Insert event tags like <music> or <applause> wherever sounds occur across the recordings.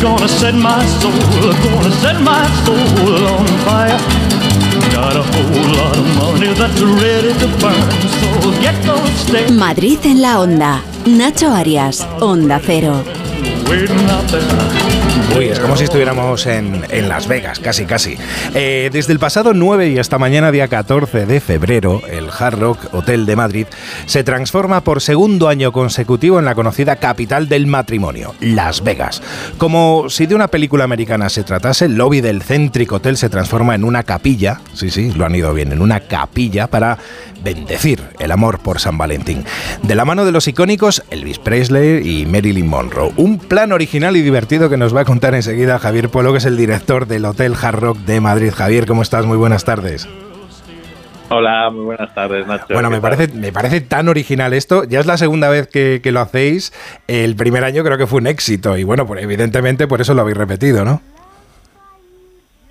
gonna set my soul, gonna set my soul on fire. Got a whole lot of money that's ready to burn, so get those stakes Madrid en la onda. Nacho Arias, Onda Cero. Es como si estuviéramos en, en Las Vegas, casi, casi. Eh, desde el pasado 9 y hasta mañana, día 14 de febrero, el Hard Rock Hotel de Madrid se transforma por segundo año consecutivo en la conocida capital del matrimonio, Las Vegas. Como si de una película americana se tratase, el lobby del céntrico hotel se transforma en una capilla, sí, sí, lo han ido bien, en una capilla para bendecir el amor por San Valentín. De la mano de los icónicos Elvis Presley y Marilyn Monroe. Un plan original y divertido que nos va a contar enseguida Javier Pueblo, que es el director del Hotel Hard Rock de Madrid. Javier, ¿cómo estás? Muy buenas tardes. Hola, muy buenas tardes, Nacho. Bueno, ¿Qué me parece, me parece tan original esto. Ya es la segunda vez que, que lo hacéis. El primer año creo que fue un éxito y bueno, pues evidentemente por eso lo habéis repetido, ¿no?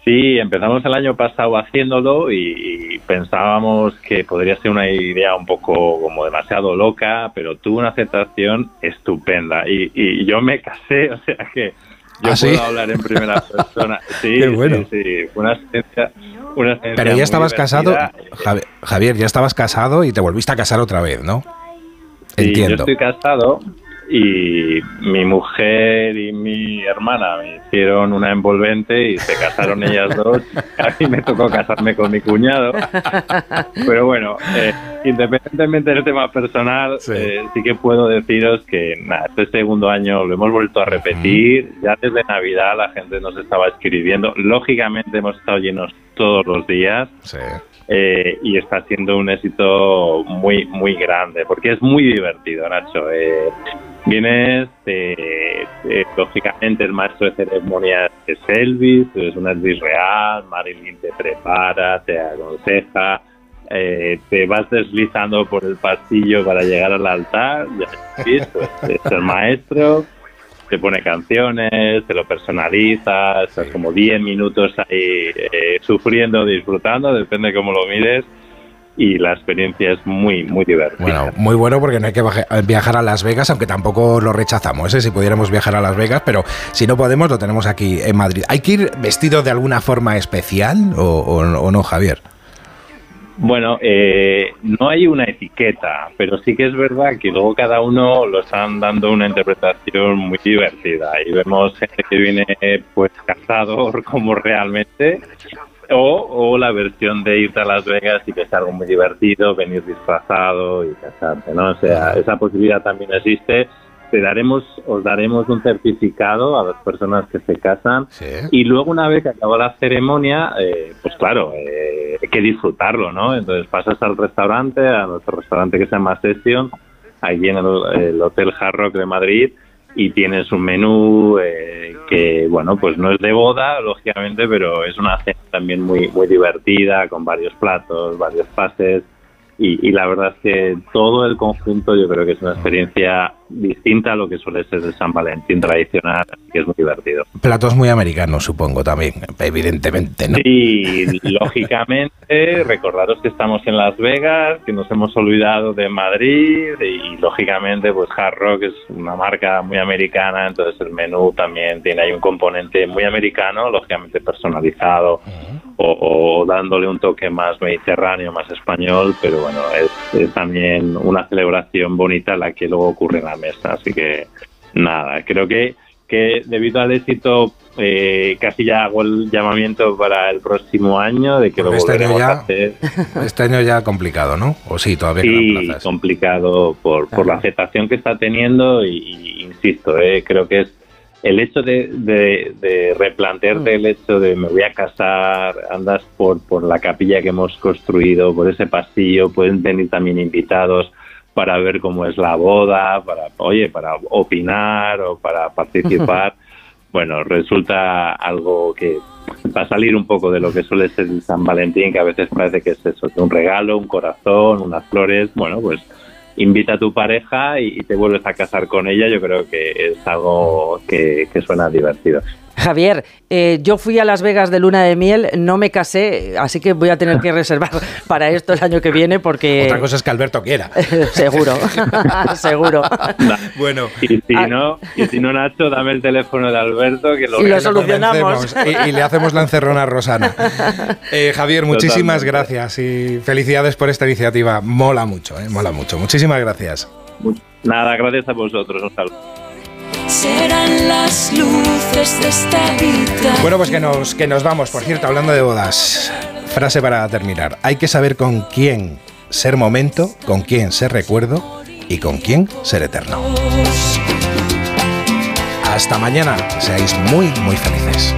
Sí, empezamos el año pasado haciéndolo y, y pensábamos que podría ser una idea un poco como demasiado loca, pero tuvo una aceptación estupenda y, y yo me casé, <laughs> o sea que yo ¿Ah, sí? puedo hablar en primera persona. <laughs> Sí, Qué bueno. sí, sí, una experiencia, una experiencia Pero ya estabas casado, Javier, ya estabas casado y te volviste a casar otra vez, ¿no? Sí, yo Entiendo. estoy casado y mi mujer y mi hermana me hicieron una envolvente y se casaron ellas dos. A mí me tocó casarme con mi cuñado. Pero bueno, eh, independientemente del tema personal, Sí. sí que puedo deciros que nada, este segundo año lo hemos vuelto a repetir. Ya desde Navidad la gente nos estaba escribiendo. Lógicamente hemos estado llenos todos los días Sí. eh, y está siendo un éxito muy muy grande porque es muy divertido Nacho eh, vienes eh, eh, lógicamente el maestro de ceremonias es Elvis es un Elvis real Marilyn te prepara te aconseja eh, te vas deslizando por el pasillo para llegar al altar ya pues, es el maestro te pone canciones, te lo personaliza, estás como 10 minutos ahí eh, sufriendo, disfrutando, depende cómo lo mires, y la experiencia es muy, muy divertida. Bueno, muy bueno porque no hay que viajar a Las Vegas, aunque tampoco lo rechazamos, ¿eh? si pudiéramos viajar a Las Vegas, pero si no podemos lo tenemos aquí en Madrid. ¿Hay que ir vestido de alguna forma especial o, o- o no, Javier? Bueno, eh, no hay una etiqueta, pero sí que es verdad que luego cada uno lo están dando una interpretación muy divertida y vemos gente que viene pues cazador <laughs> como realmente o, o la versión de irte a Las Vegas y que es algo muy divertido, venir disfrazado y casarte, ¿no? O sea, esa posibilidad también existe. Te daremos, os daremos un certificado a las personas que se casan Sí. y luego una vez que acabó la ceremonia, eh, pues claro, eh, hay que disfrutarlo, ¿no? Entonces pasas al restaurante, a nuestro restaurante que se llama Session, allí en el, el Hotel Hard Rock de Madrid, y tienes un menú eh, que, bueno, pues no es de boda, lógicamente, pero es una cena también muy, muy divertida, con varios platos, varios pases, y, y la verdad es que todo el conjunto yo creo que es una experiencia distinta a lo que suele ser el San Valentín tradicional, que es muy divertido. Platos muy americanos, supongo, también, evidentemente, ¿no? Sí, lógicamente, <laughs> recordaros que estamos en Las Vegas, que nos hemos olvidado de Madrid y, lógicamente, pues Hard Rock es una marca muy americana, entonces el menú también tiene ahí un componente muy americano, lógicamente personalizado o, o dándole un toque más mediterráneo, más español, pero bueno, es, es también una celebración bonita la que luego ocurre en la mesa, así que nada, creo que que debido al éxito eh, casi ya hago el llamamiento para el próximo año de que lo este año ya- a hacer. <laughs> Este año ya complicado, ¿no? O sí, todavía quedan Sí, plazas. complicado por, por la aceptación que está teniendo y, y insisto, eh, creo que es el hecho de, de, de replantearte el hecho de me voy a casar, andas por, por la capilla que hemos construido, por ese pasillo, pueden venir también invitados para ver cómo es la boda, para, oye, para opinar o para participar. <laughs> Bueno, resulta algo que va a salir un poco de lo que suele ser el San Valentín, que a veces parece que es eso, un regalo, un corazón, unas flores. Bueno, pues invita a tu pareja y, te vuelves a casar con ella. Yo creo que es algo que, que suena divertido. Javier, eh, yo fui a Las Vegas de luna de miel, no me casé, así que voy a tener que <laughs> reservar para esto el año que viene porque... Otra cosa es que Alberto quiera. <laughs> seguro, <laughs> seguro. Bueno. Y si, ah. no, y si no, Nacho, dame el teléfono de Alberto que lo, y lo solucionamos. Y, le hacemos la encerrona a Rosana. Eh, Javier, muchísimas gracias y felicidades por esta iniciativa. Mola mucho, eh, mola mucho. Muchísimas gracias. Nada, gracias a vosotros. Un saludo serán las luces de esta vida. Bueno, pues que nos, que nos vamos. Por cierto, hablando de bodas, frase para terminar. Hay que saber con quién ser momento, con quién ser recuerdo y con quién ser eterno. Hasta mañana, seáis muy, muy felices.